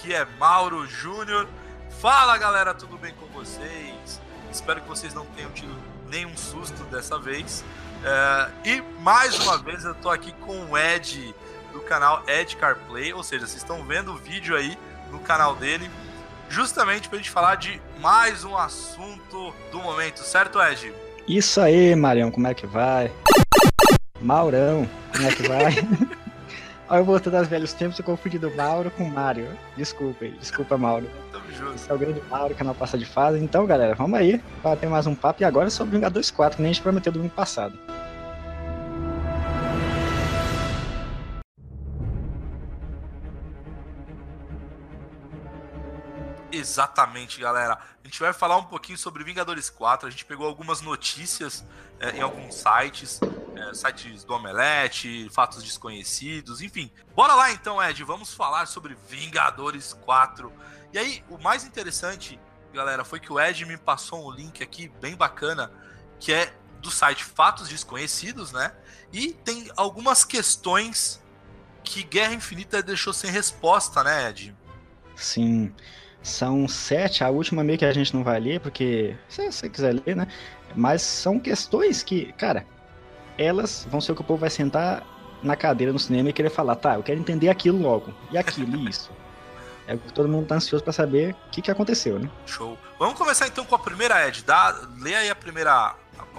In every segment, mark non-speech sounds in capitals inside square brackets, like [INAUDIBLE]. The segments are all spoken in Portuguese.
Aqui é Mauro Júnior. Fala galera, tudo bem com vocês? Espero que vocês não tenham tido nenhum susto dessa vez. É, e mais uma vez eu tô aqui com o Ed do canal Ed CarPlay, ou seja, vocês estão vendo o vídeo aí no canal dele, justamente para a gente falar de mais um assunto do momento, certo, Ed? Isso aí, Marião, como é que vai? Maurão, como é que vai? [LAUGHS] Olha, eu voltando aos velhos tempos, eu confundi do Mauro com Mário. Desculpa aí, desculpa, Mauro. Tamo junto. Esse é o grande Mauro, canal Passa de Fase. Então, galera, vamos aí, bater mais um papo. E agora sobre Vingadores 4, que nem a gente prometeu domingo passado. Exatamente, galera. A gente vai falar um pouquinho sobre Vingadores 4. A gente pegou algumas notícias é, em alguns sites, é, sites do Omelete, fatos desconhecidos, enfim. Bora lá então, Ed. Vamos falar sobre Vingadores 4. E aí, o mais interessante, galera, foi que o Ed me passou um link aqui bem bacana, que é do site Fatos Desconhecidos, né? E tem algumas questões que Guerra Infinita deixou sem resposta, né, Ed? Sim. São sete, a última meio que a gente não vai ler, porque se você quiser ler, né? Mas são questões que, cara, elas vão ser o que o povo vai sentar na cadeira no cinema e querer falar, tá, eu quero entender aquilo logo. E aquilo, e isso. [LAUGHS] É que todo mundo tá ansioso para saber o que, que aconteceu, né? Show. Vamos começar então com a primeira, Ed. Dá, lê aí a primeira, a,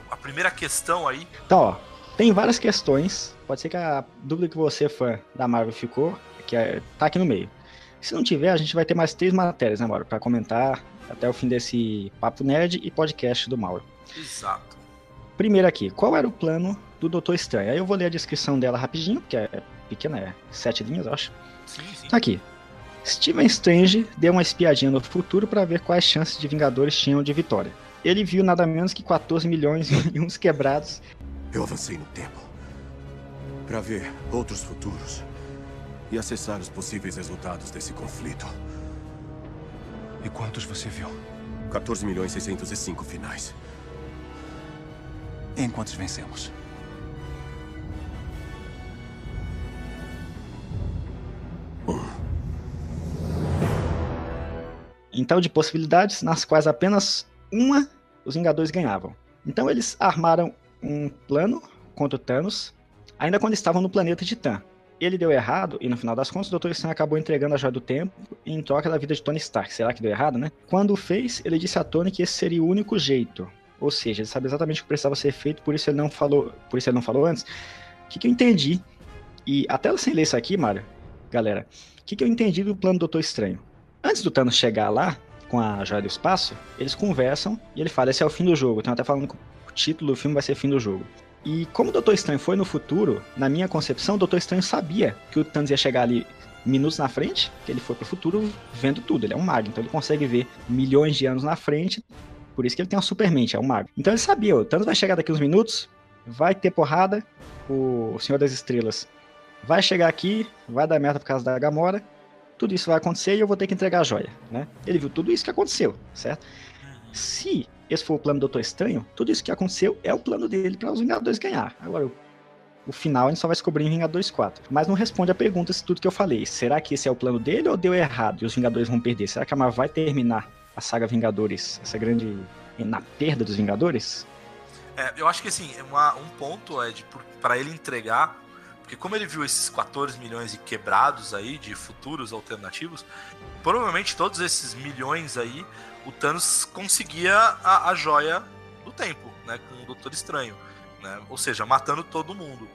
a primeira questão aí. Então, ó, tem várias questões. Pode ser que a dúvida que você, fã da Marvel, ficou, que é, tá aqui no meio. Se não tiver, a gente vai ter mais três matérias, né, Mauro? Pra comentar até o fim desse Papo Nerd e podcast do Mauro. Exato. Primeiro aqui, qual era o plano do Doutor Estranho? Aí eu vou ler a descrição dela rapidinho, porque é pequena, é sete linhas, eu acho. Sim, sim. Tá aqui. Steven Strange deu uma espiadinha no futuro para ver quais chances de Vingadores tinham de vitória. Ele viu nada menos que 14 milhões [LAUGHS] e uns quebrados. Eu avancei no tempo para ver outros futuros e acessar os possíveis resultados desse conflito. E quantos você viu? 14 milhões 605 finais. Em quantos vencemos? Um. Então, de possibilidades nas quais apenas uma os Vingadores ganhavam. Então, eles armaram um plano contra o Thanos, ainda quando estavam no planeta Titã. Ele deu errado, e no final das contas, o Dr. Estranho acabou entregando a Joia do Tempo em troca da vida de Tony Stark. Será que deu errado, né? Quando fez, ele disse a Tony que esse seria o único jeito. Ou seja, ele sabe exatamente o que precisava ser feito, por isso ele não falou, por isso ele não falou antes. O que, que eu entendi? E até sem ler isso aqui, Mário, galera, o que, que eu entendi do plano do Doutor Estranho? Antes do Thanos chegar lá, com a Joia do Espaço, eles conversam e ele fala: esse é o fim do jogo. Então, até falando que o título do filme vai ser Fim do Jogo. E como o Doutor Estranho foi no futuro, na minha concepção, o Doutor Estranho sabia que o Thanos ia chegar ali minutos na frente, que ele foi pro futuro vendo tudo. Ele é um mago, então ele consegue ver milhões de anos na frente. Por isso que ele tem uma supermente, é um mago. Então ele sabia, o Thanos vai chegar daqui uns minutos, vai ter porrada, o Senhor das Estrelas vai chegar aqui, vai dar merda por causa da Gamora, tudo isso vai acontecer e eu vou ter que entregar a joia, né? Ele viu tudo isso que aconteceu, certo? Se esse for o plano do Doutor Estranho, tudo isso que aconteceu é o plano dele para os Vingadores ganhar. Agora, o, final a gente só vai descobrir em Vingadores 4. Mas não responde a pergunta se tudo que eu falei. Será que esse é o plano dele ou deu errado e os Vingadores vão perder? Será que a Marvel vai terminar a saga Vingadores, essa grande. na perda dos Vingadores? É, eu acho que assim, uma, um ponto de para ele entregar, porque como ele viu esses 14 milhões e quebrados aí de futuros alternativos, provavelmente todos esses milhões aí o Thanos conseguia a, a joia do tempo, né, com o Doutor Estranho, né, ou seja, matando todo mundo.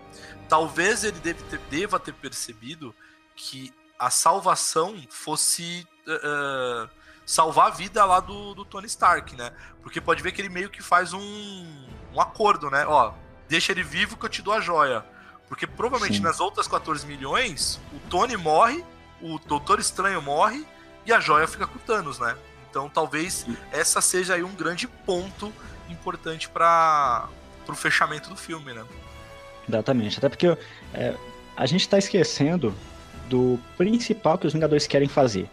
Talvez ele deve ter, deva ter percebido que a salvação fosse uh, salvar a vida lá do, do, Tony Stark, né? Porque pode ver que ele meio que faz um, um acordo, né? Ó, deixa ele vivo que eu te dou a joia. Porque provavelmente Sim. nas outras 14 milhões, o Tony morre, o Doutor Estranho morre e a joia fica com o Thanos, né? Então talvez essa seja aí um grande ponto importante para o fechamento do filme, né? Exatamente. Até porque é, a gente está esquecendo do principal que os Vingadores querem fazer.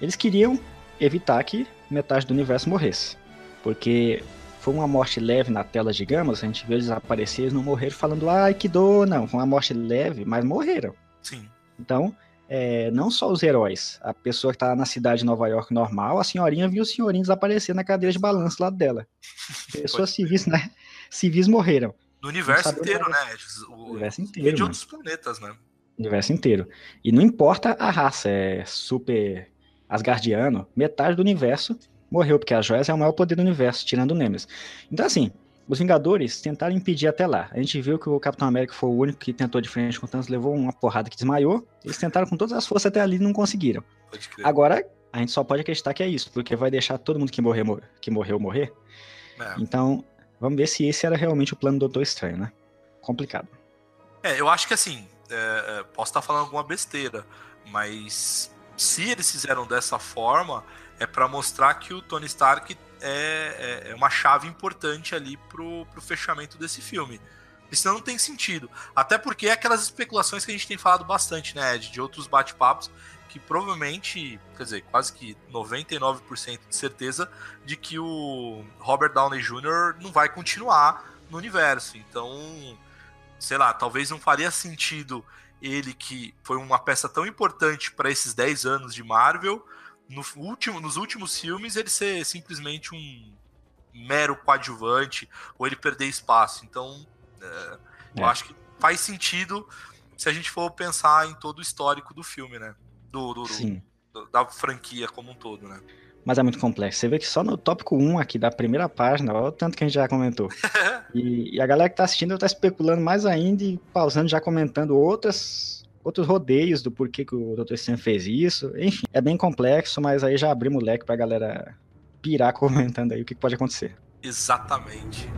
Eles queriam evitar que metade do universo morresse. Porque foi uma morte leve na tela de gamas, a gente vê eles aparecer, eles não morreram falando, ai que dor, não. Foi uma morte leve, mas morreram. Sim. Então, é, não só os heróis, a pessoa que tá na cidade de Nova York normal, a senhorinha viu o senhorinho desaparecer na cadeira de balanço lá dela. [LAUGHS] Pessoas civis, né? Civis morreram. No universo inteiro, né? O universo inteiro. De outros planetas, né? O universo inteiro. E não importa a raça, é super asgardiano, metade do universo morreu, porque a Joias é o maior poder do universo, tirando o Nemesis. Então, assim, os Vingadores tentaram impedir até lá. A gente viu que o Capitão América foi o único que tentou de frente com o Thanos, levou uma porrada que desmaiou. Eles tentaram com todas as forças até ali e não conseguiram. Agora, a gente só pode acreditar que é isso, porque vai deixar todo mundo que, morrer, que morreu morrer. É. Então, vamos ver se esse era realmente o plano do Doutor Estranho, né? Complicado. É, eu acho que assim, é, é posso estar falando alguma besteira, mas se eles fizeram dessa forma, é para mostrar que o Tony Stark é, é, é, uma chave importante ali pro, pro fechamento desse filme. Senão não tem sentido. Até porque é aquelas especulações que a gente tem falado bastante, né, Ed, de outros bate-papos, que provavelmente, quer dizer, quase que 99% de certeza de que o Robert Downey Jr. não vai continuar no universo. Então, sei lá, talvez não faria sentido ele que foi uma peça tão importante para esses 10 anos de Marvel no último, nos últimos filmes ele ser simplesmente um mero coadjuvante ou ele perder espaço. Então, é, é. eu acho que faz sentido se a gente for pensar em todo o histórico do filme, né? Do, do, do, da franquia como um todo, né? Mas é muito complexo. Você vê que só no tópico 1 aqui da primeira página, olha o tanto que a gente já comentou. [LAUGHS] e, e, a galera que tá assistindo tá especulando mais ainda e pausando, já comentando outras outros rodeios do porquê que o Dr. Sam fez isso. Enfim, é bem complexo, mas aí já abrimos o leque pra galera pirar [LAUGHS] comentando aí o que pode acontecer. Exatamente.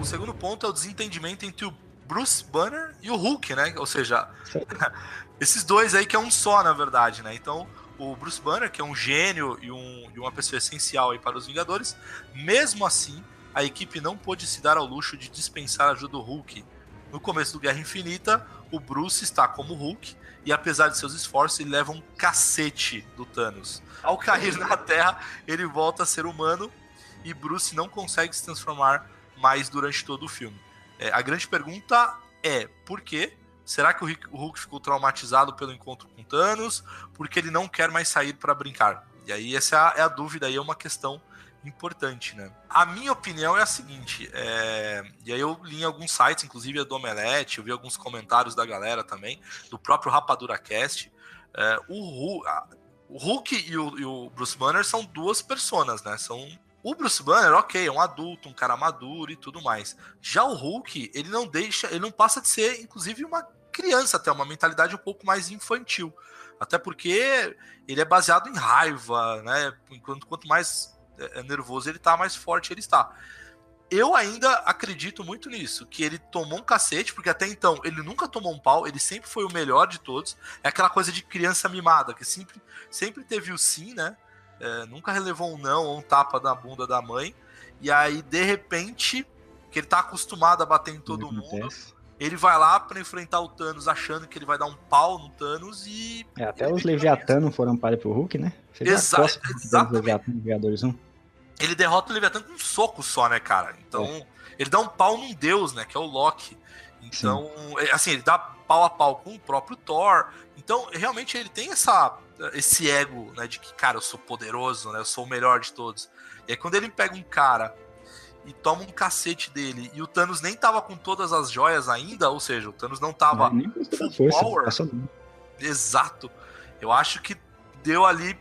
O segundo ponto é o desentendimento entre o Bruce Banner e o Hulk, né? Ou seja, [LAUGHS] esses dois aí que é um só, na verdade, né? Então, o Bruce Banner, que é um gênio e, um, e uma pessoa essencial aí para os Vingadores, mesmo assim, a equipe não pôde se dar ao luxo de dispensar a ajuda do Hulk. No começo do Guerra Infinita, o Bruce está como Hulk e apesar de seus esforços, ele leva um cacete do Thanos. Ao cair na Terra, ele volta a ser humano e Bruce não consegue se transformar mais durante todo o filme. É, a grande pergunta é por quê? Será que o Hulk ficou traumatizado pelo encontro com Thanos? Porque ele não quer mais sair para brincar. E aí essa é a, é dúvida, aí é uma questão importante, né? A minha opinião é a seguinte, é... e aí eu li em alguns sites, inclusive a do Omelete, eu vi alguns comentários da galera também, do próprio Rapadura Cast, é... o, Hulk, o Hulk e o, e o Bruce Banner são duas personas, né? São o Bruce Banner, ok, é um adulto, um cara maduro e tudo mais. Já o Hulk, ele não deixa, ele não passa de ser, inclusive, uma criança até, uma mentalidade um pouco mais infantil. Até porque ele é baseado em raiva, né? Enquanto quanto mais é, é nervoso ele tá, mais forte ele está. Eu ainda acredito muito nisso, que ele tomou um cacete, porque até então ele nunca tomou um pau, ele sempre foi o melhor de todos. É aquela coisa de criança mimada, que sempre, sempre teve o sim, né? É, nunca relevou um não ou um tapa na bunda da mãe. E aí, de repente, que ele tá acostumado a bater em todo mundo, ele vai lá para enfrentar o Thanos achando que ele vai dar um pau no Thanos e. É, até os Leviatã não foram para pro Hulk, né? Exa exatamente. Ele derrota o Leviatã com um soco só, né, cara? Então, é. ele dá um pau num deus, né? Que é o Loki. Então, Sim. É, assim, ele dá pau a pau com o próprio Thor. Então, realmente, ele tem essa esse ego, né, de que, cara, eu sou poderoso, né, eu sou o melhor de todos. E aí quando ele pega um cara e toma um cacete dele, e o Thanos nem tava com todas as joias ainda, ou seja, o Thanos não tava não, full força, power. Exato. Eu acho que deu ali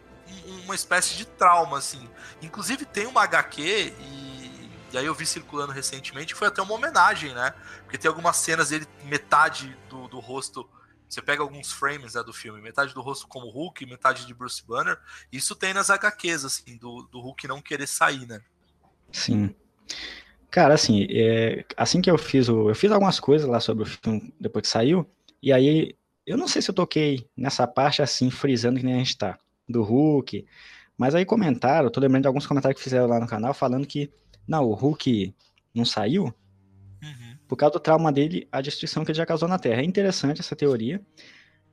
uma espécie de trauma, assim. Inclusive tem uma HQ e, e aí eu vi circulando recentemente, foi até uma homenagem, né? Porque tem algumas cenas dele, metade do, do rosto você pega alguns frames né, do filme, metade do rosto como Hulk, metade de Bruce Banner. Isso tem nas HQs, assim, do, do Hulk não querer sair, né? Sim. Cara, assim, é, assim que eu fiz o. Eu fiz algumas coisas lá sobre o filme depois que saiu, e aí eu não sei se eu toquei nessa parte assim, frisando que nem a gente tá, do Hulk. Mas aí comentaram, eu tô lembrando de alguns comentários que fizeram lá no canal falando que, não, o Hulk não saiu, por causa do trauma dele, a destruição que ele já causou na Terra. É interessante essa teoria,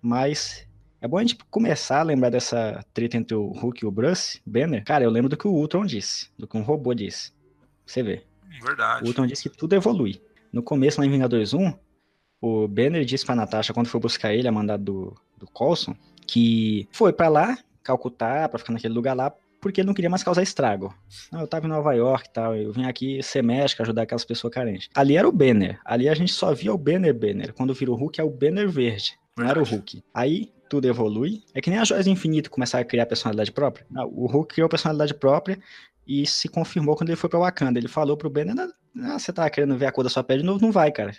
mas É bom a gente começar a lembrar dessa treta entre o Hulk e o Bruce Banner. Cara, eu lembro do que o Ultron disse, do que um robô disse. Você vê. Verdade. O Ultron disse que tudo evolui. No começo, lá em Vingadores 1, o Banner disse pra Natasha, quando foi buscar ele, a mandado do, do Coulson, que foi para lá, Calcutá, para ficar naquele lugar lá, porque ele não queria mais causar estrago. Não, eu tava em Nova York e tal, eu vim aqui ser médico, ajudar aquelas pessoas carentes. Ali era o Banner. Ali a gente só via o Banner Banner. Quando vira o Hulk é o Banner verde, não era o Hulk. Aí tudo evolui. É que nem as joias do infinito começaram a criar personalidade própria. O Hulk criou personalidade própria e se confirmou quando ele foi pra Wakanda. Ele falou pro Banner, ah, você tá querendo ver a cor da sua pele de novo? Não vai, cara.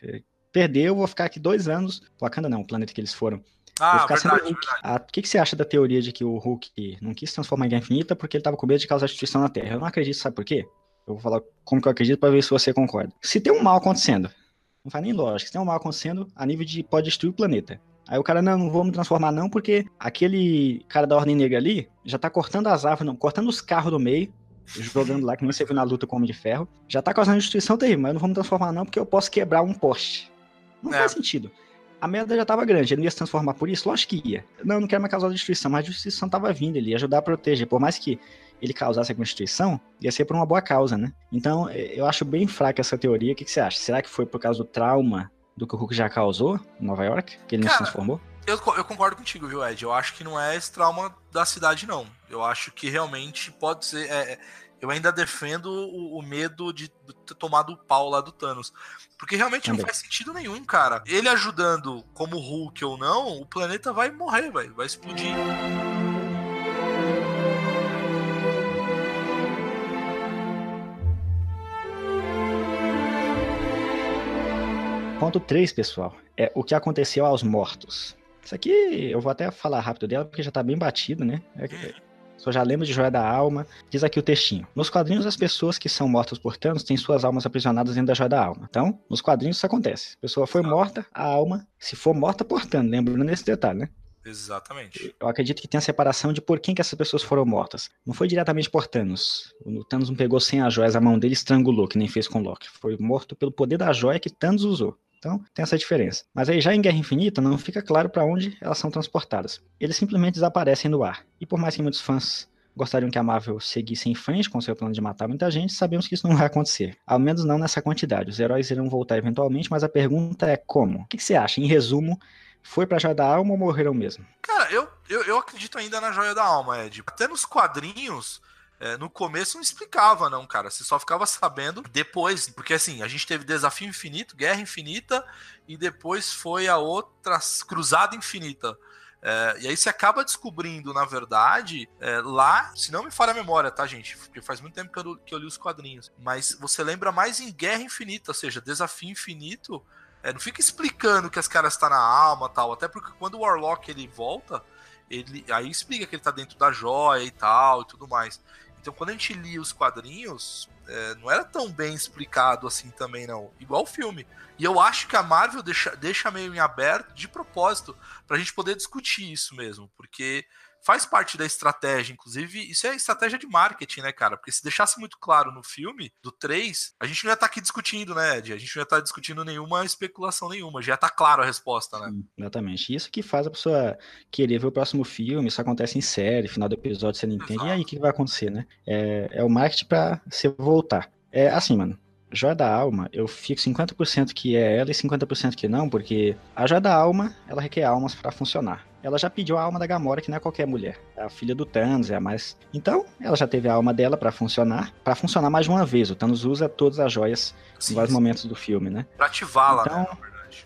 Perdeu, vou ficar aqui dois anos. Wakanda não, o planeta que eles foram. Ah, verdade, verdade. Ah, o que, que você acha da teoria de que o Hulk não quis transformar em Guerra Infinita porque ele tava com medo de causar destruição na Terra? Eu não acredito, sabe por quê? Eu vou falar como que eu acredito para ver se você concorda. Se tem um mal acontecendo, não faz nem lógica, se tem um mal acontecendo a nível de pode destruir o planeta. Aí o cara, não, não vou me transformar não, porque aquele cara da Ordem Negra ali já tá cortando as árvores, não, cortando os carros do meio, jogando lá, que nem você viu na luta com o Homem de Ferro. Já tá causando destruição terrível, mas eu não vou me transformar não, porque eu posso quebrar um poste. Não é. faz sentido. A merda já tava grande, ele não ia se transformar por isso? Lógico que ia. Não, não quero mais causar destruição, mas a destruição tava vindo, ele ia ajudar a proteger. Por mais que ele causasse a destruição, ia ser por uma boa causa, né? Então, eu acho bem fraca essa teoria. O que, que você acha? Será que foi por causa do trauma do que o Hulk já causou em Nova York? Que ele Cara, não se transformou? Eu, eu concordo contigo, viu, Ed? Eu acho que não é esse trauma da cidade, não. Eu acho que realmente pode ser. É, é eu ainda defendo o, o medo de, de, ter tomado o pau lá do Thanos. Porque realmente Também. não faz sentido nenhum, cara. Ele ajudando como Hulk ou não, o planeta vai morrer, vai, vai explodir. Ponto 3, pessoal, é o que aconteceu aos mortos. Isso aqui eu vou até falar rápido dela, porque já tá bem batido, né? É, só já lembro de Joia da Alma. Diz aqui o textinho. Nos quadrinhos, as pessoas que são mortas por Thanos têm suas almas aprisionadas dentro da Joia da Alma. Então, nos quadrinhos isso acontece. A pessoa foi morta, a alma, se for morta por Thanos, lembrando desse detalhe, né? Exatamente. Eu acredito que tem a separação de por quem que essas pessoas foram mortas. Não foi diretamente por Thanos. O Thanos não pegou sem as joias, a mão dele estrangulou, que nem fez com Loki. Foi morto pelo poder da joia que Thanos usou. Então, tem essa diferença. Mas aí já em Guerra Infinita não fica claro para onde elas são transportadas. Eles simplesmente desaparecem no ar. E por mais que muitos fãs gostariam que a Marvel seguisse em frente com seu plano de matar muita gente, sabemos que isso não vai acontecer. Ao menos não nessa quantidade. Os heróis irão voltar eventualmente, mas a pergunta é como? O que, você acha? Em resumo, foi pra Joia da Alma ou morreram mesmo? Cara, eu, eu, eu acredito ainda na Joia da Alma, Ed. Até nos quadrinhos, é, no começo não explicava, não, cara. Você só ficava sabendo depois. Porque assim, a gente teve Desafio Infinito, Guerra Infinita, e depois foi a outra Cruzada Infinita. É, e aí você acaba descobrindo, na verdade, é, lá, se não me falha a memória, tá, gente? Porque faz muito tempo que eu, que eu li os quadrinhos. Mas você lembra mais em Guerra Infinita, ou seja, Desafio Infinito. É, não fica explicando que as caras estão tá na alma tal. Até porque quando o Warlock ele volta, ele aí explica que ele tá dentro da joia e tal e tudo mais. Então, quando a gente lia os quadrinhos, é, não era tão bem explicado assim também, não. Igual o filme. E eu acho que a Marvel deixa, deixa meio em aberto de propósito pra gente poder discutir isso mesmo. Porque faz parte da estratégia, inclusive, isso é estratégia de marketing, né, cara? Porque se deixasse muito claro no filme, do 3, a gente não ia estar tá aqui discutindo, né, Ed? A gente não ia estar tá discutindo nenhuma especulação nenhuma, já tá claro a resposta, né? Sim, exatamente. Isso que faz a pessoa querer ver o próximo filme, isso acontece em série, final do episódio você não entende, Exato. e aí o que vai acontecer, né? É, é o marketing pra você voltar. É assim, mano, Joia da Alma, eu fico 50% que é ela e 50% que não, porque a Joia da Alma, ela requer almas para funcionar. Ela já pediu a alma da Gamora, que não é qualquer mulher. É a filha do Thanos, é a mais. Então, ela já teve a alma dela para funcionar, para funcionar mais de uma vez. O Thanos usa todas as joias sim, em vários sim. momentos do filme, né? Pra ativá-la, então, né?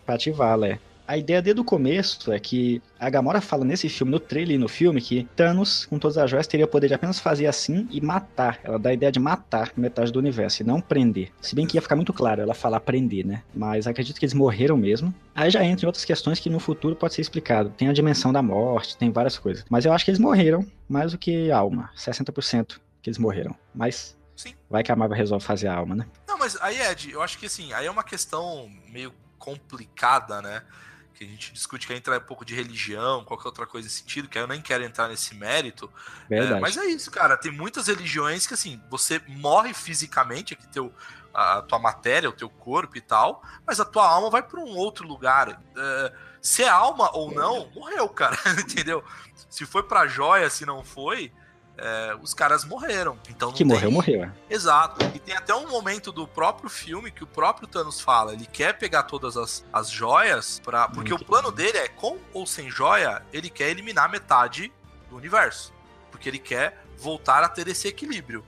Pra ativá-la, é. A ideia desde o começo é que a Gamora fala nesse filme, no trailer e no filme, que Thanos, com todas as joias, teria o poder de apenas fazer assim e matar. Ela dá a ideia de matar metade do universo e não prender. Se bem que ia ficar muito claro ela falar prender, né? Mas acredito que eles morreram mesmo. Aí já entra em outras questões que no futuro pode ser explicado. Tem a dimensão da morte, tem várias coisas. Mas eu acho que eles morreram mais do que alma. 60% que eles morreram. Mas Sim. Vai que a Marvel resolve fazer a alma, né? Não, mas aí, Ed, eu acho que assim, aí é uma questão meio complicada, né? Que a gente discute que entra um pouco de religião, qualquer outra coisa nesse sentido, que eu nem quero entrar nesse mérito. É, mas é isso, cara. Tem muitas religiões que, assim, você morre fisicamente, aqui teu, a tua matéria, o teu corpo e tal, mas a tua alma vai para um outro lugar. É, se é alma ou não, morreu, cara, [LAUGHS] entendeu? Se foi pra joia, se não foi, é, os caras morreram. Então que morreu, morreu. É. Exato. E tem até um momento do próprio filme que o próprio Thanos fala: ele quer pegar todas as, as joias, pra, porque o plano dele é, com ou sem joia, ele quer eliminar metade do universo. Porque ele quer voltar a ter esse equilíbrio.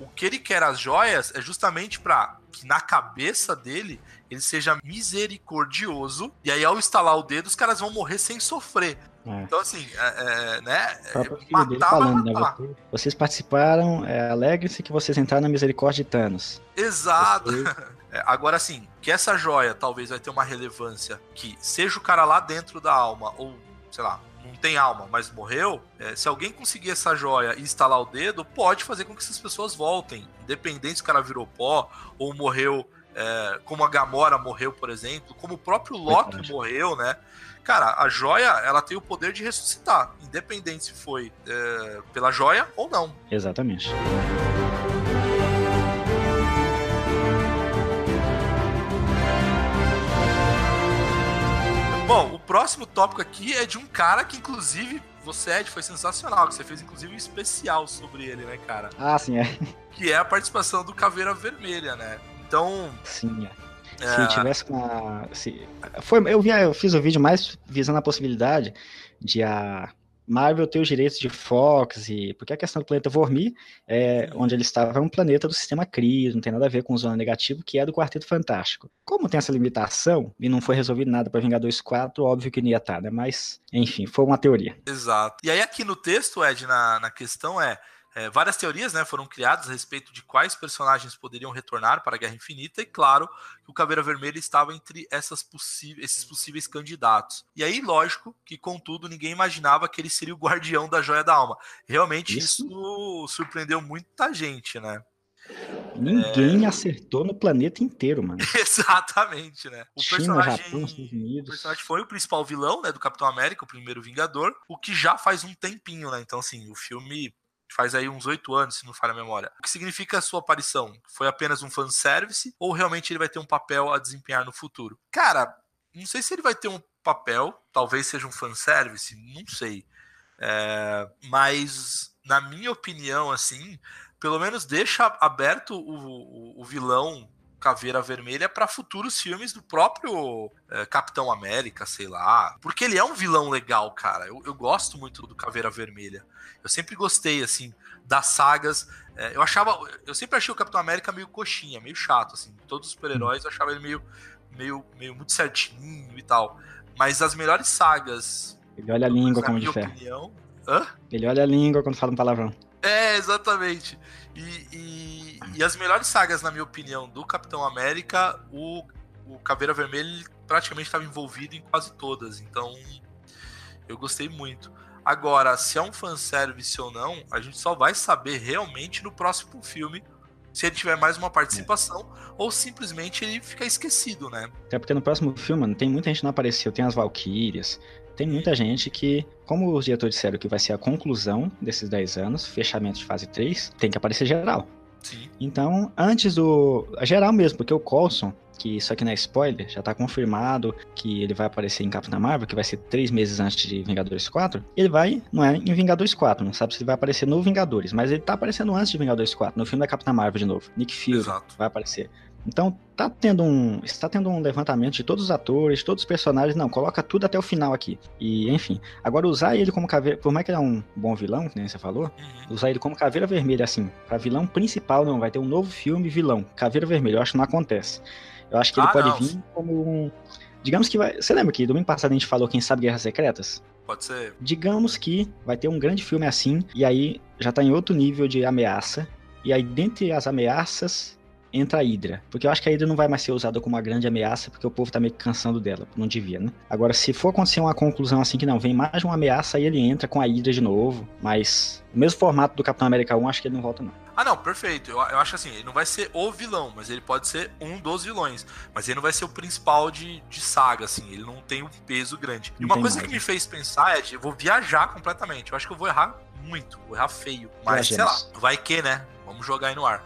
O que ele quer as joias é justamente para que na cabeça dele ele seja misericordioso. E aí, ao estalar o dedo, os caras vão morrer sem sofrer. É. Então, assim, é, é, né? Matar, falando, né, matar. Né, vocês participaram, é, alegrem-se que vocês entraram na misericórdia de Thanos. Exato. Vocês... [LAUGHS] É, agora, assim, que essa joia talvez vai ter uma relevância que seja o cara lá dentro da alma, ou, sei lá, não tem alma, mas morreu, é, se alguém conseguir essa joia e instalar o dedo, pode fazer com que essas pessoas voltem. Independente se o cara virou pó ou morreu, é, como a Gamora morreu, por exemplo, como o próprio Loki morreu, né? Cara, a joia, ela tem o poder de ressuscitar, independente se foi é, pela joia ou não. Exatamente. Bom, o próximo tópico aqui é de um cara que, inclusive, você, Ed, foi sensacional. Que você fez, inclusive, um especial sobre ele, né, cara? Ah, sim, é. Que é a participação do Caveira Vermelha, né? Então. Sim, é. Se tivesse uma. Se, foi, eu, vi, eu fiz o vídeo mais visando a possibilidade de a Marvel ter os direitos de Fox, e porque a questão do planeta Vormir, é, onde ele estava, é um planeta do sistema Cris, não tem nada a ver com Zona Negativo, que é do Quarteto Fantástico. Como tem essa limitação, e não foi resolvido nada para Vingadores 4, óbvio que não ia estar, né? Mas, enfim, foi uma teoria. Exato. E aí aqui no texto, Ed, na, na questão é é, várias teorias né, foram criadas a respeito de quais personagens poderiam retornar para a Guerra Infinita, e claro que o Caveira Vermelha estava entre essas esses possíveis candidatos. E aí, lógico que, contudo, ninguém imaginava que ele seria o [LAUGHS] guardião da Joia da Alma. Realmente isso, isso surpreendeu muita gente, né? Ninguém é... acertou no planeta inteiro, mano. [LAUGHS] Exatamente, né? O China, personagem, Japão. O personagem foi o principal vilão, né, do Capitão América, o primeiro Vingador, o que já faz um tempinho, né? Então, assim, o filme faz aí uns oito anos, se não falha a memória. O que significa a sua aparição? Foi apenas um fanservice ou realmente ele vai ter um papel a desempenhar no futuro? Cara, não sei se ele vai ter um papel, talvez seja um fanservice, não sei. É, mas, na minha opinião, assim, pelo menos deixa aberto o, o, o vilão Caveira Vermelha para futuros filmes do próprio é, Capitão América, sei lá. Porque ele é um vilão legal, cara. Eu, eu, gosto muito do Caveira Vermelha. Eu sempre gostei, assim, das sagas. É, eu achava. Eu sempre achei o Capitão América meio coxinha, meio chato, assim. Todos os super-heróis eu achava ele meio, meio, meio muito certinho e tal. Mas as melhores sagas. Ele olha a língua como de fé. Opinião... Hã? Ele olha a língua quando fala um palavrão. É, exatamente. E, e, e, as melhores sagas, na minha opinião, do Capitão América, o, o Caveira Vermelha praticamente estava envolvido em quase todas. Então, eu gostei muito. Agora, se é um fanservice ou não, a gente só vai saber realmente no próximo filme se ele tiver mais uma participação é. ou simplesmente ele ficar esquecido, né? Até porque no próximo filme, mano, tem muita gente que não apareceu. Tem as Valkyrias, tem muita gente que, como os diretores disseram que vai ser a conclusão desses 10 anos, fechamento de fase 3, tem que aparecer geral. Sim. Então, antes do. Geral mesmo, porque o Coulson, que isso aqui não é spoiler, já tá confirmado que ele vai aparecer em Capitã Marvel, que vai ser três meses antes de Vingadores 4. Ele vai, não é em Vingadores 4, não sabe se ele vai aparecer no Vingadores, mas ele tá aparecendo antes de Vingadores 4, no filme da Capitã Marvel de novo. Nick Fury Exato. vai aparecer. Então, tá tendo um, está tendo um levantamento de todos os atores, todos os personagens, não, coloca tudo até o final aqui. E, enfim, agora usar ele como caveira, por mais que ele é um bom vilão, que nem você falou, uhum. usar ele como caveira vermelha, assim, pra vilão principal, não, vai ter um novo filme vilão, caveira vermelha, eu acho que não acontece. Eu acho que ele ah, pode não. vir como um, digamos que vai, você lembra que domingo passado a gente falou, quem sabe, Guerras Secretas? Pode ser. Digamos que vai ter um grande filme assim, e aí já tá em outro nível de ameaça, e aí dentre as ameaças entra a Hydra. Porque eu acho que a Hydra não vai mais ser usada como uma grande ameaça, porque o povo tá meio que cansando dela. Não devia, né? Agora, se for acontecer uma conclusão assim que não, vem mais uma ameaça, aí ele entra com a Hydra de novo. Mas o mesmo formato do Capitão América 1, acho que ele não volta, não. Ah, não, perfeito. Eu, eu acho assim, ele não vai ser o vilão, mas ele pode ser um dos vilões. Mas ele não vai ser o principal de, de saga, assim. Ele não tem um peso grande. E uma coisa mais, que me fez pensar é de eu vou viajar completamente. Eu acho que eu vou errar muito, vou errar feio. Mas, Viajemos. sei lá, vai que, né? Vamos jogar aí no ar.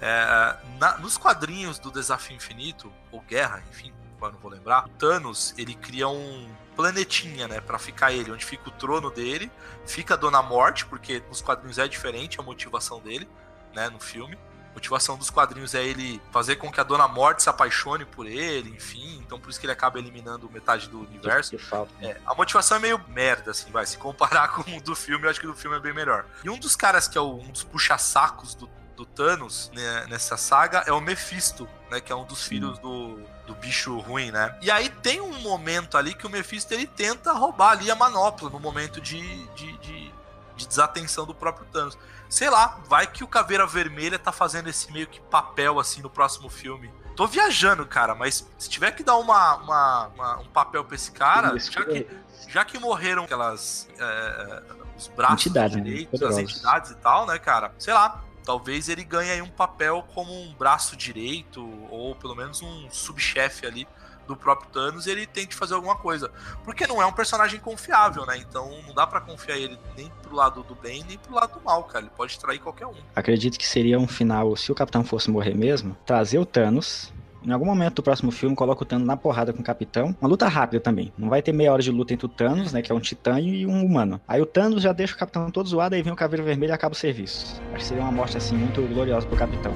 É, na, nos quadrinhos do Desafio Infinito, ou Guerra, enfim, eu não vou lembrar, o Thanos, ele cria um planetinha, né, para ficar ele, onde fica o trono dele, fica a Dona Morte, porque nos quadrinhos é diferente a motivação dele, né, no filme. A motivação dos quadrinhos é ele fazer com que a Dona Morte se apaixone por ele, enfim, então por isso que ele acaba eliminando metade do universo. Que falta, né? é, a motivação é meio merda, assim, vai. Se comparar [LAUGHS] com o do filme, eu acho que o do filme é bem melhor. E um dos caras que é o, um dos puxa-sacos do do Thanos né, nessa saga é o Mephisto, né? Que é um dos filhos do, do bicho ruim, né? E aí tem um momento ali que o Mephisto ele tenta roubar ali a manopla no momento de, de, de, de desatenção do próprio Thanos. Sei lá, vai que o Caveira Vermelha tá fazendo esse meio que papel assim no próximo filme. Tô viajando, cara, mas se tiver que dar uma, uma, uma um papel pra esse cara, já que, já que morreram aquelas. É, os braços entidades, né? direitos, né? as entidades e tal, né, cara? Sei lá, talvez ele ganhe aí um papel como um braço direito, ou pelo menos um subchefe ali do próprio Thanos e ele tem que fazer alguma coisa. Porque não é um personagem confiável, né? Então não dá para confiar ele nem pro lado do bem, nem pro lado do mal, cara. Ele pode trair qualquer um. Acredito que seria um final, se o Capitão fosse morrer mesmo, trazer o Thanos, em algum momento do próximo filme, coloca o Thanos na porrada com o Capitão. Uma luta rápida também. Não vai ter meia hora de luta entre o Thanos, né? Que é um titânio, e um humano. Aí o Thanos já deixa o Capitão todo zoado, aí vem o Caveira Vermelho e acaba o serviço. Acho que seria uma morte, assim, muito gloriosa pro Capitão.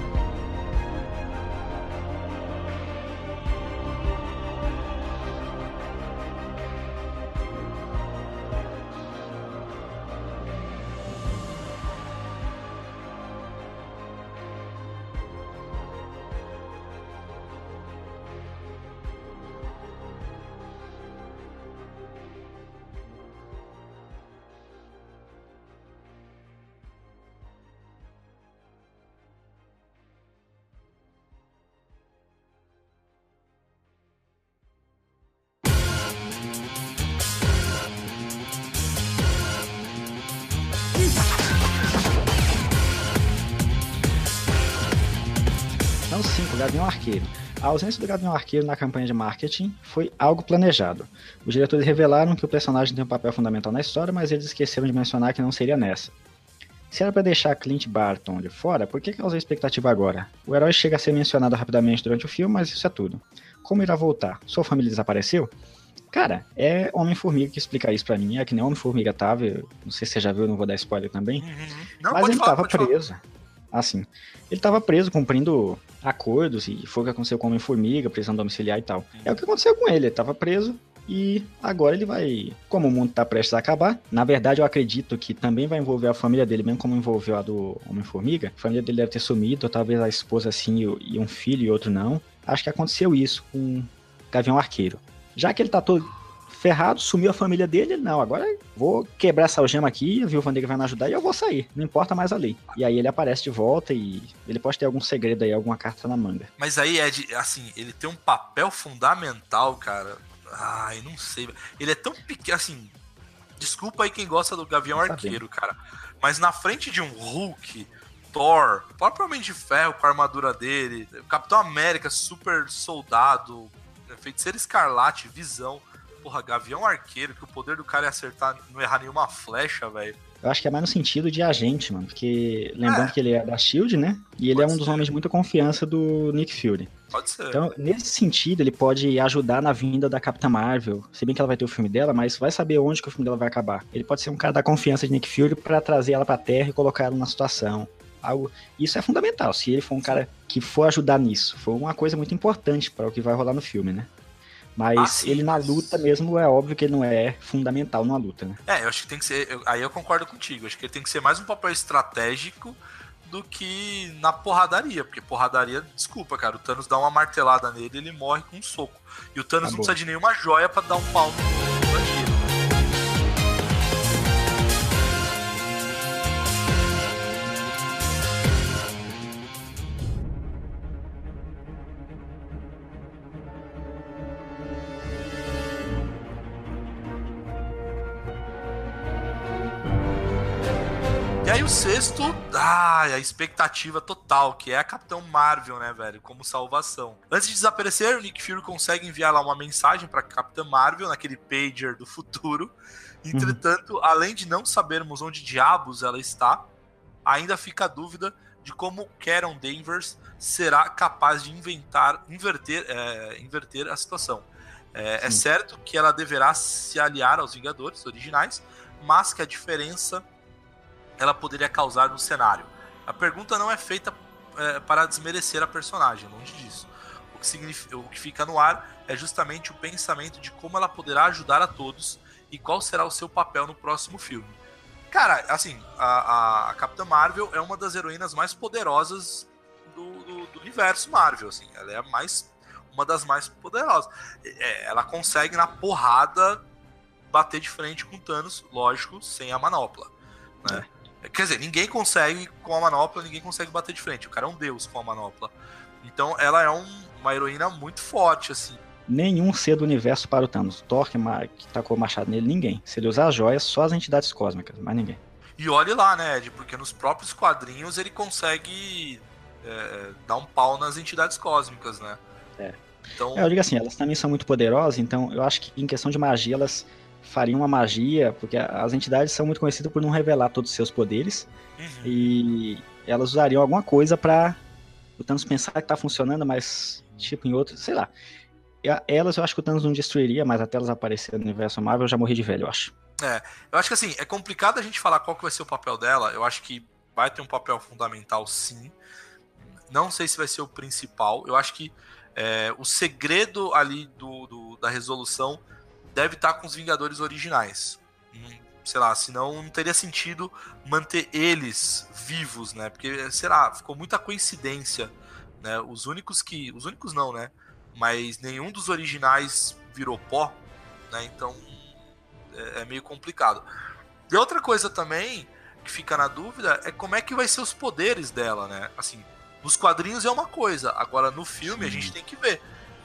A ausência do Gavião Arqueiro na campanha de marketing foi algo planejado. Os diretores revelaram que o personagem tem um papel fundamental na história, mas eles esqueceram de mencionar que não seria nessa. Se era para deixar Clint Barton de fora, por que causou expectativa agora? O herói chega a ser mencionado rapidamente durante o filme, mas isso é tudo. Como irá voltar? Sua família desapareceu? Cara, é Homem-Formiga que explica isso para mim. É que nem Homem-Formiga tava. Não sei se você já viu, não vou dar spoiler também. Uhum. Não, mas ele falar, tava preso. Falar. Assim. Ele tava preso cumprindo acordos e foi o que aconteceu com o Homem-Formiga, prisão domiciliar e tal. É o que aconteceu com ele, ele tava preso e agora ele vai, como o mundo tá prestes a acabar, na verdade eu acredito que também vai envolver a família dele, mesmo como envolveu a do Homem-Formiga. A família dele deve ter sumido, ou talvez a esposa assim e um filho e outro não. Acho que aconteceu isso com Gavião Arqueiro. Já que ele tá todo ferrado, sumiu a família dele. Não, agora vou quebrar essa algema aqui, a Viúva Negra vai me ajudar e eu vou sair. Não importa mais a lei. E aí ele aparece de volta e ele pode ter algum segredo aí, alguma carta na manga. Mas aí, Ed, assim, ele tem um papel fundamental, cara. Ai, não sei. Ele é tão pequeno, assim. Desculpa aí quem gosta do Gavião Arqueiro, cara. Mas na frente de um Hulk, Thor, propriamente de ferro com a armadura dele, Capitão América, super soldado, feiticeiro escarlate, visão porra, Gavião Arqueiro, que o poder do cara é acertar, não errar nenhuma flecha, velho. Eu acho que é mais no sentido de agente, mano. Porque lembrando é. que ele é da Shield, né? E ele pode é um ser. dos homens de muita confiança do Nick Fury. Pode ser. Então, nesse sentido, ele pode ajudar na vinda da Capitã Marvel. Se bem que ela vai ter o filme dela, mas vai saber onde que o filme dela vai acabar. Ele pode ser um cara da confiança de Nick Fury para trazer ela pra Terra e colocar ela na situação. Algo... Isso é fundamental. Se ele for um cara que for ajudar nisso, for uma coisa muito importante para o que vai rolar no filme, né? Mas ah, sim, ele na luta mesmo é óbvio que ele não é fundamental numa luta, né? É, eu acho que tem que ser. Eu, aí eu concordo contigo. Acho que ele tem que ser mais um papel estratégico do que na porradaria. Porque porradaria, desculpa, cara, o Thanos dá uma martelada nele ele morre com um soco. E o Thanos não precisa de nenhuma joia para dar um pau no. O sexto, ah, a expectativa total, que é a Capitão Marvel, né, velho, como salvação. Antes de desaparecer, o Nick Fury consegue enviar lá uma mensagem para Capitã Marvel naquele pager do futuro. Entretanto, uhum. além de não sabermos onde diabos ela está, ainda fica a dúvida de como Karen Danvers será capaz de inventar, inverter, é, inverter a situação. É, é, certo que ela deverá se aliar aos Vingadores originais, mas que a diferença ela poderia causar no cenário. A pergunta não é feita é, para desmerecer a personagem, longe disso. O que, o que fica no ar é justamente o pensamento de como ela poderá ajudar a todos e qual será o seu papel no próximo filme. Cara, assim, a, a Capitã Marvel é uma das heroínas mais poderosas do, do, do universo Marvel, assim. Ela é mais, uma das mais poderosas. É, ela consegue, na porrada, bater de frente com Thanos, lógico, sem a manopla. Né? É. Quer dizer, ninguém consegue com a manopla, ninguém consegue bater de frente. O cara é um deus com a manopla. Então ela é um, uma heroína muito forte, assim nenhum ser do universo para o Thanos. Thor que, que tacou o machado nele, ninguém. Se ele usar as joias, só as entidades cósmicas, mais ninguém. E olhe lá, né, Ed, porque nos próprios quadrinhos ele consegue é, dar um pau nas entidades cósmicas, né? É. Então... É, eu digo assim, elas também são muito poderosas, então eu acho que em questão de magia elas fariam uma magia, porque as entidades são muito conhecidas por não revelar todos os seus poderes, uhum. e elas usariam alguma coisa para o Thanos pensar que tá funcionando, mas tipo em outro, sei lá. Elas eu acho que o Thanos não destruiria, mas até elas aparecerem no universo Marvel eu já morri de velho, eu acho. É, eu acho que assim, é complicado a gente falar qual que vai ser o papel dela. Eu acho que vai ter um papel fundamental sim. Não sei se vai ser o principal. Eu acho que é, o segredo ali do, do, da resolução deve estar com os Vingadores originais. Sei lá, senão não teria sentido manter eles vivos, né? Porque, sei lá, ficou muita coincidência, né? Os únicos que. Os únicos não, né? mas nenhum dos originais virou pó, né? Então é, é, meio complicado. E outra coisa também que fica na dúvida é como é que vai ser os poderes dela, né? Assim, nos quadrinhos é uma coisa, agora no filme Sim. a gente tem que ver.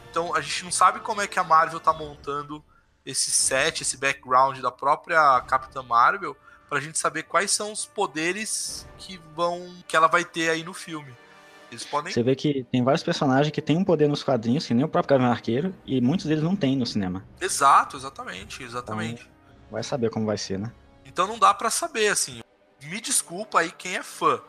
Então a gente não sabe como é que a Marvel tá montando esse set, esse background da própria Capitã Marvel, pra gente saber quais são os poderes que vão que ela vai ter aí no filme. Eles podem... Você vê que tem vários personagens que têm um poder nos quadrinhos, que nem o próprio Gavião Arqueiro, e muitos deles não têm no cinema. Exato, exatamente, exatamente. Então, vai saber como vai ser, né? Então não dá para saber, assim. Me desculpa aí quem é fã,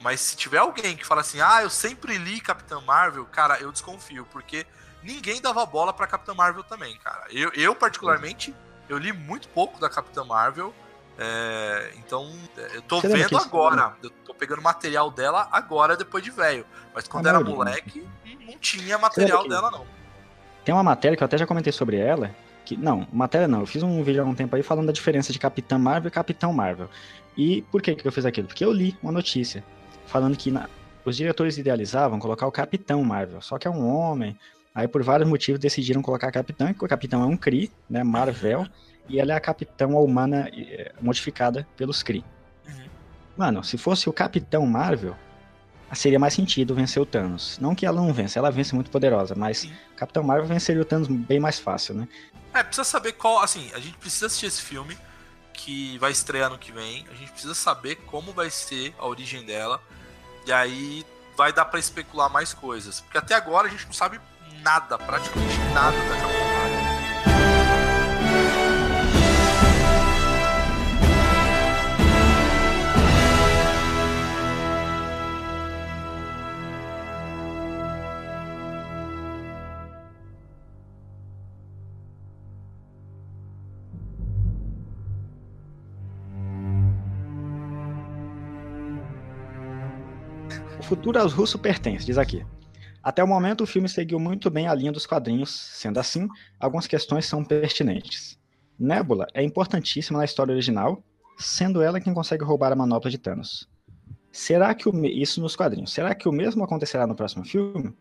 mas se tiver alguém que fala assim, ah, eu sempre li Capitã Marvel, cara, eu desconfio, porque ninguém dava bola pra Capitã Marvel também, cara. Eu, eu particularmente, eu li muito pouco da Capitã Marvel, é, então, é, eu tô Você vendo agora. Eu tô pegando material dela agora, depois de velho. Mas quando ah, era moleque, não tinha material dela, não. Tem uma matéria que eu até já comentei sobre ela. Que, não, matéria não. Eu fiz um vídeo há um tempo aí falando da diferença de Capitã Marvel e Capitão Marvel. E por que, que eu fiz aquilo? Porque eu li uma notícia falando que na, os diretores idealizavam colocar o Capitão Marvel. Só que é um homem. Aí, por vários motivos, decidiram colocar Capitão, que o Capitão é um Kree, né? Marvel e ela é a capitã humana eh, modificada pelos Kree. Uhum. Mano, se fosse o Capitão Marvel, seria mais sentido vencer o Thanos. Não que ela não vence, ela vence muito poderosa, mas Sim. Capitão Marvel venceria o Thanos bem mais fácil, né? É, precisa saber qual. Assim, a gente precisa assistir esse filme, que vai estrear no que vem. A gente precisa saber como vai ser a origem dela. E aí vai dar para especular mais coisas. Porque até agora a gente não sabe nada, praticamente nada da Marvel. futuro aos russos pertence, diz aqui. Até o momento, o filme seguiu muito bem a linha dos quadrinhos, sendo assim, algumas questões são pertinentes. Nebula é importantíssima na história original, sendo ela quem consegue roubar a manopla de Thanos. Será que o isso nos quadrinhos? Será que o mesmo acontecerá no próximo filme?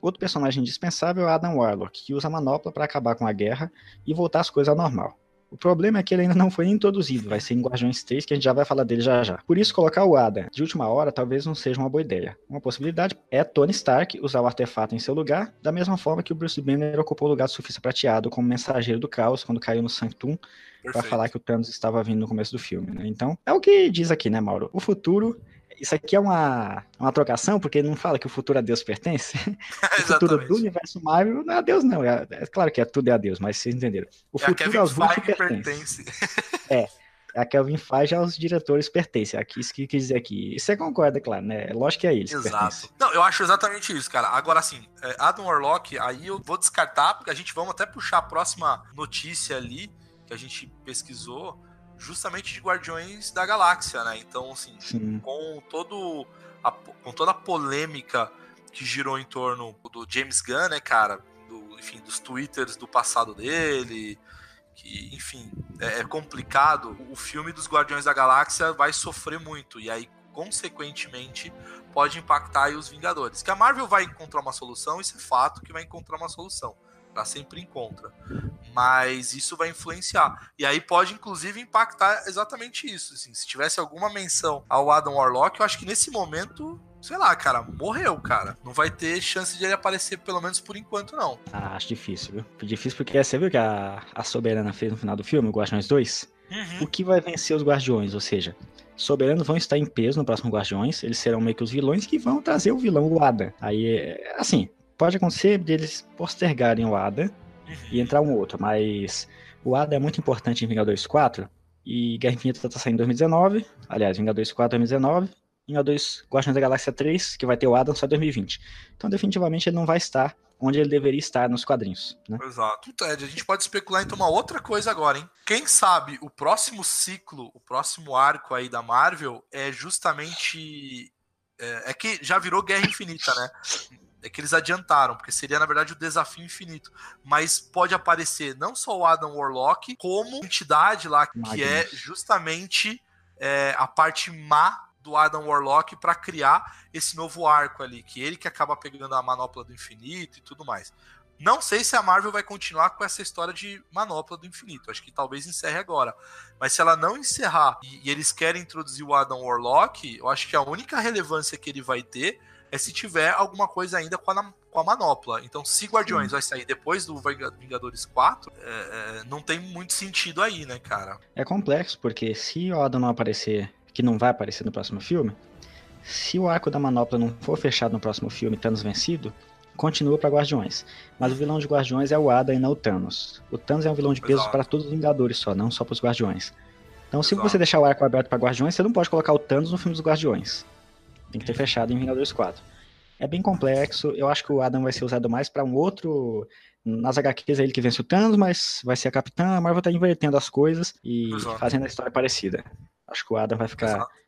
Outro personagem indispensável é Adam Warlock, que usa a manopla para acabar com a guerra e voltar as coisas ao normal. O problema é que ele ainda não foi introduzido, vai ser em Guardiões 3, que a gente já vai falar dele já já. Por isso, colocar o Adam de última hora talvez não seja uma boa ideia. Uma possibilidade é Tony Stark usar o artefato em seu lugar, da mesma forma que o Bruce Banner ocupou o lugar do Surfista Prateado como mensageiro do caos quando caiu no Sanctum para falar que o Thanos estava vindo no começo do filme, né? Então, é o que diz aqui, né, Mauro? O futuro isso aqui é uma, uma trocação, porque não fala que o futuro a Deus pertence. [LAUGHS] o futuro do universo Marvel não é a Deus, não. É, é, claro que é tudo é a Deus, mas vocês entenderam. O é futuro aos russos pertence. pertence. é. A Kelvin Feige aos diretores pertence. Aqui, isso que quis dizer aqui. Você concorda, claro, né? Lógico que é eles. Exato. Não, eu acho exatamente isso, cara. Agora, assim, é, Adam Warlock, aí eu vou descartar, porque a gente vamos até puxar a próxima notícia ali, que a gente pesquisou justamente de Guardiões da Galáxia, né? Então, assim, Sim. com todo a, com toda a polêmica que girou em torno do James Gunn, né, cara? Do, enfim, dos twitters do passado dele, que, enfim, é, é complicado. O filme dos Guardiões da Galáxia vai sofrer muito e aí, consequentemente, pode impactar aí os Vingadores. Que a Marvel vai encontrar uma solução, isso é fato que vai encontrar uma solução. Ela sempre encontra. Mas isso vai influenciar. E aí pode, inclusive, impactar exatamente isso. Assim, se tivesse alguma menção ao Adam Warlock, eu acho que nesse momento sei lá, cara, morreu, cara. Não vai ter chance de ele aparecer, pelo menos por enquanto, não. Ah, acho difícil, viu? Difícil porque você viu que a, a Soberana fez no final do filme, o Guardiões 2? Uhum. O que vai vencer os Guardiões? Ou seja, Soberanos vão estar em peso no próximo Guardiões, eles serão meio que os vilões que vão trazer o vilão, o Ada. Aí, assim, pode acontecer deles postergarem o Ada e entrar um outro, mas o Ada é muito importante em Vingadores 4 e Guerra Infinita tá saindo em 2019, aliás, Vingadores 4 2019, Vingadores Guardiões da Galáxia 3, que vai ter o Adam só em 2020. Então, definitivamente, ele não vai estar onde ele deveria estar nos quadrinhos. Né? Exato. Ted, a gente pode especular então uma outra coisa agora, hein? Quem sabe o próximo ciclo, o próximo arco aí da Marvel é justamente. É, é que já virou Guerra Infinita, né? É que eles adiantaram, porque seria na verdade o desafio infinito. Mas pode aparecer não só o Adam Warlock, como entidade lá que Magnus. é justamente é, a parte má do Adam Warlock para criar esse novo arco ali, que ele que acaba pegando a manopla do infinito e tudo mais. Não sei se a Marvel vai continuar com essa história de manopla do infinito. Acho que talvez encerre agora. Mas se ela não encerrar e, e eles querem introduzir o Adam Warlock, eu acho que a única relevância que ele vai ter é se tiver alguma coisa ainda com a, com a manopla. Então, se Guardiões Sim. vai sair depois do Vingadores 4, é, é, não tem muito sentido aí, né, cara? É complexo, porque se o Adam não aparecer, que não vai aparecer no próximo filme, se o arco da manopla não for fechado no próximo filme, Thanos vencido, continua para Guardiões. Mas o vilão de Guardiões é o Ada e não o Thanos. O Thanos é um vilão de peso para todos os Vingadores só, não só para os Guardiões. Então, se Exato. você deixar o arco aberto para Guardiões, você não pode colocar o Thanos no filme dos Guardiões. Tem que ter fechado em Vingadores 4. É bem complexo. Eu acho que o Adam vai ser usado mais para um outro. Nas HQs é ele que vence o Thanos, mas vai ser a Capitã. A Marvel tá invertendo as coisas e Exato. fazendo a história parecida. Acho que o Adam vai ficar Exato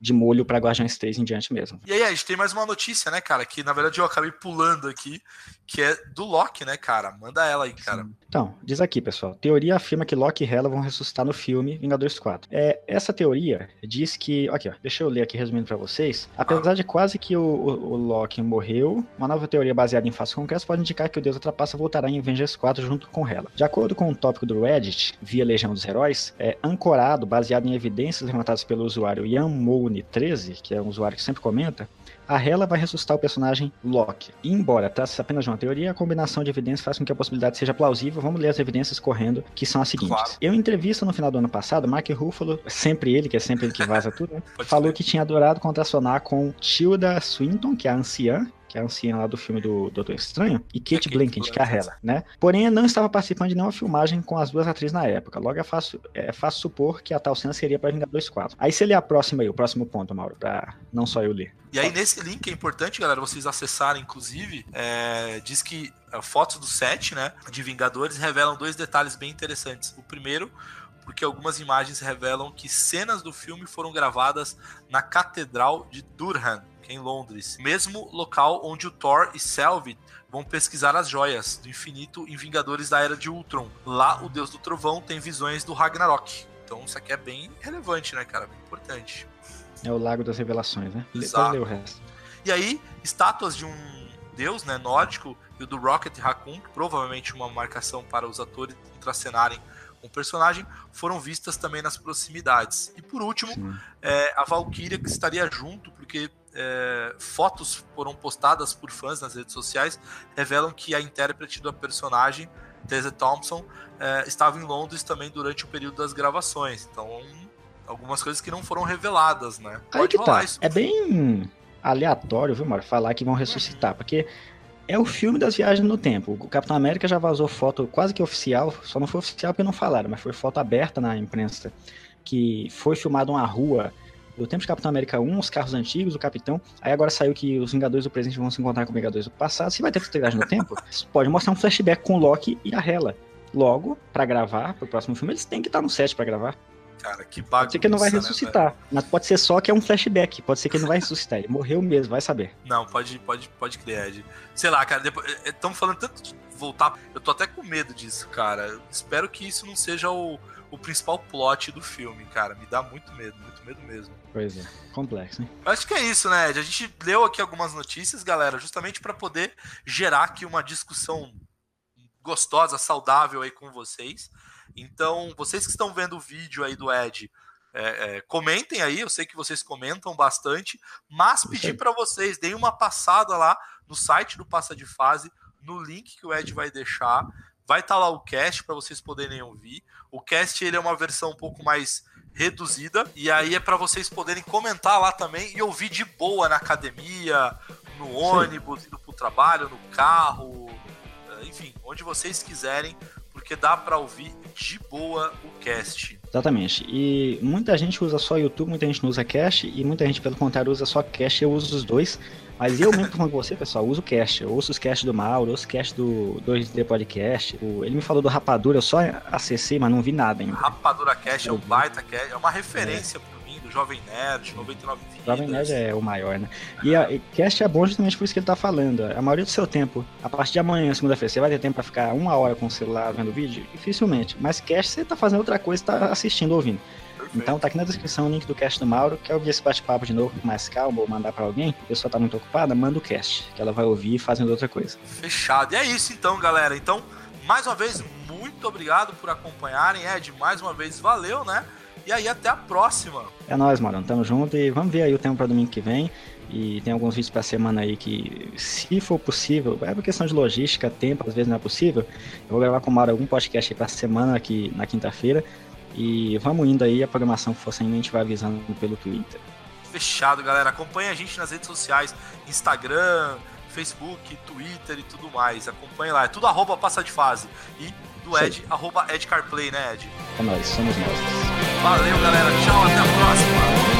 de molho para Guardiões 3 em diante mesmo. E aí, a gente tem mais uma notícia, né, cara? Que na verdade eu acabei pulando aqui, que é do Loki, né, cara? Manda ela aí, cara. Sim. Então, diz aqui, pessoal. Teoria afirma que Loki e Hela vão ressuscitar no filme Vingadores 4. É, essa teoria diz que. Aqui, ó, deixa eu ler aqui resumindo para vocês. Apesar de quase que o, o, o, Loki morreu, uma nova teoria baseada em fatos concretos pode indicar que o Deus Ultrapassa voltará em Avengers 4 junto com Hela. De acordo com o um tópico do Reddit, via Legião dos Heróis, é ancorado, baseado em evidências levantadas pelo usuário Yamone13, que é um usuário que sempre comenta, a Hela vai ressuscitar o personagem Loki. E embora trate-se apenas de uma teoria, a combinação de evidências faz com que a possibilidade seja plausível. Vamos ler as evidências correndo, que são as seguintes. Claro. Eu entrevista no final do ano passado, Mark Ruffalo, sempre ele, que é sempre ele que vaza tudo, né? [LAUGHS] falou que tinha adorado contracionar com Tilda Swinton, que é a anciã, que é a anciã lá do filme do Doutor Estranho, e Kate é Blanchett, que é a Hela, né? Porém, não estava participando de nenhuma filmagem com as duas atrizes na época. Logo é fácil, é fácil supor que a tal cena seria para Vingadores 4. Aí você lê a próxima aí, o próximo ponto, Mauro, pra não só eu ler. E aí, nesse link é importante, galera, vocês acessarem, inclusive, é, diz que é, fotos do set, né, de Vingadores revelam dois detalhes bem interessantes. O primeiro, porque algumas imagens revelam que cenas do filme foram gravadas na Catedral de Durham, em Londres, mesmo local onde o Thor e Sylvie vão pesquisar as joias do infinito em Vingadores da Era de Ultron. Lá, o Deus do Trovão tem visões do Ragnarok. Então, isso aqui é bem relevante, né, cara? Bem importante. É o Lago das Revelações, né? Exato. Ler o resto. E aí, estátuas de um deus, né, nórdico, e o do Rocket Raccoon, provavelmente uma marcação para os atores contracenarem com o personagem foram vistas também nas proximidades. E por último, é, a Valkyria que estaria junto, porque é, fotos foram postadas por fãs nas redes sociais revelam que a intérprete da personagem, Tessa Thompson, é, estava em Londres também durante o período das gravações. Então, algumas coisas que não foram reveladas, né? Pode Aí que tá. É bem aleatório, viu, Mário, falar que vão ressuscitar, porque é o filme das viagens no tempo. O Capitão América já vazou foto quase que oficial, só não foi oficial porque não falaram, mas foi foto aberta na imprensa, que foi filmado uma rua do tempo de Capitão América 1, os carros antigos, o Capitão. Aí agora saiu que os Vingadores do presente vão se encontrar com os Vingadores do passado. Se vai ter viagem no tempo, [LAUGHS] pode mostrar um flashback com o Loki e a Hela. Logo, para gravar, pro próximo filme, eles têm que estar no set para gravar. Cara, que bagunça, Pode ser que ele não vai né, ressuscitar. Né, mas pode ser só que é um flashback. Pode ser que ele não vai ressuscitar. Ele morreu mesmo, vai saber. Não, pode, pode, pode crer, Ed. Sei lá, cara, Estamos falando tanto de voltar. Eu tô até com medo disso, cara. espero que isso não seja o, o principal plot do filme, cara. Me dá muito medo, muito medo mesmo. Pois é, complexo, hein? Acho que é isso, né, Ed? A gente leu aqui algumas notícias, galera, justamente para poder gerar aqui uma discussão gostosa, saudável aí com vocês. Então, vocês que estão vendo o vídeo aí do Ed, é, é, comentem aí, eu sei que vocês comentam bastante, mas pedir para vocês, deem uma passada lá no site do Passa de Fase, no link que o Ed vai deixar. Vai estar tá lá o cast para vocês poderem ouvir. O cast ele é uma versão um pouco mais reduzida e aí é para vocês poderem comentar lá também e ouvir de boa na academia, no ônibus, Sim. indo pro trabalho, no carro, enfim, onde vocês quiserem porque dá para ouvir de boa o cast. Exatamente. E muita gente usa só YouTube, muita gente não usa cast, e muita gente, pelo contrário, usa só cast. Eu uso os dois. Mas eu mesmo, falando com você, pessoal, uso o cast. Eu ouço os cast do Mauro, ouço o cast do 2D Podcast. Ele me falou do Rapadura, eu só acessei, mas não vi nada ainda. Rapadura Cast é um baita cast, é uma referência é. Jovem Nerd, 99 Vidas. Jovem Nerd é o maior, né? E a e cast é bom justamente por isso que ele tá falando. A maioria do seu tempo, a partir de amanhã, segunda-feira, você vai ter tempo pra ficar uma hora com o celular vendo vídeo? Dificilmente. Mas cast você tá fazendo outra coisa, tá assistindo, ouvindo. Então tá aqui na descrição o link do cast do Mauro. Quer ouvir esse bate-papo de novo mais calmo ou mandar para alguém? A pessoa tá muito ocupada, manda o cast, que ela vai ouvir fazendo outra coisa. Fechado. E é isso então, galera. Então, mais uma vez, muito obrigado por acompanharem. Ed, mais uma vez, valeu, né? E aí, até a próxima. É nóis, mano. Tamo junto e vamos ver aí o tempo pra domingo que vem. E tem alguns vídeos pra semana aí que, se for possível, é por questão de logística, tempo, às vezes não é possível. Eu vou gravar com o Mauro algum podcast aí pra semana aqui na quinta-feira. E vamos indo aí, a programação que for saindo a gente vai avisando pelo Twitter. Fechado, galera. Acompanhe a gente nas redes sociais, Instagram, Facebook, Twitter e tudo mais. Acompanhe lá. É tudo arroba passa de fase. E do Ed, arroba Ed Carplay, né, Ed? É nóis, somos nós. Valeu, galera. Tchau, até a próxima.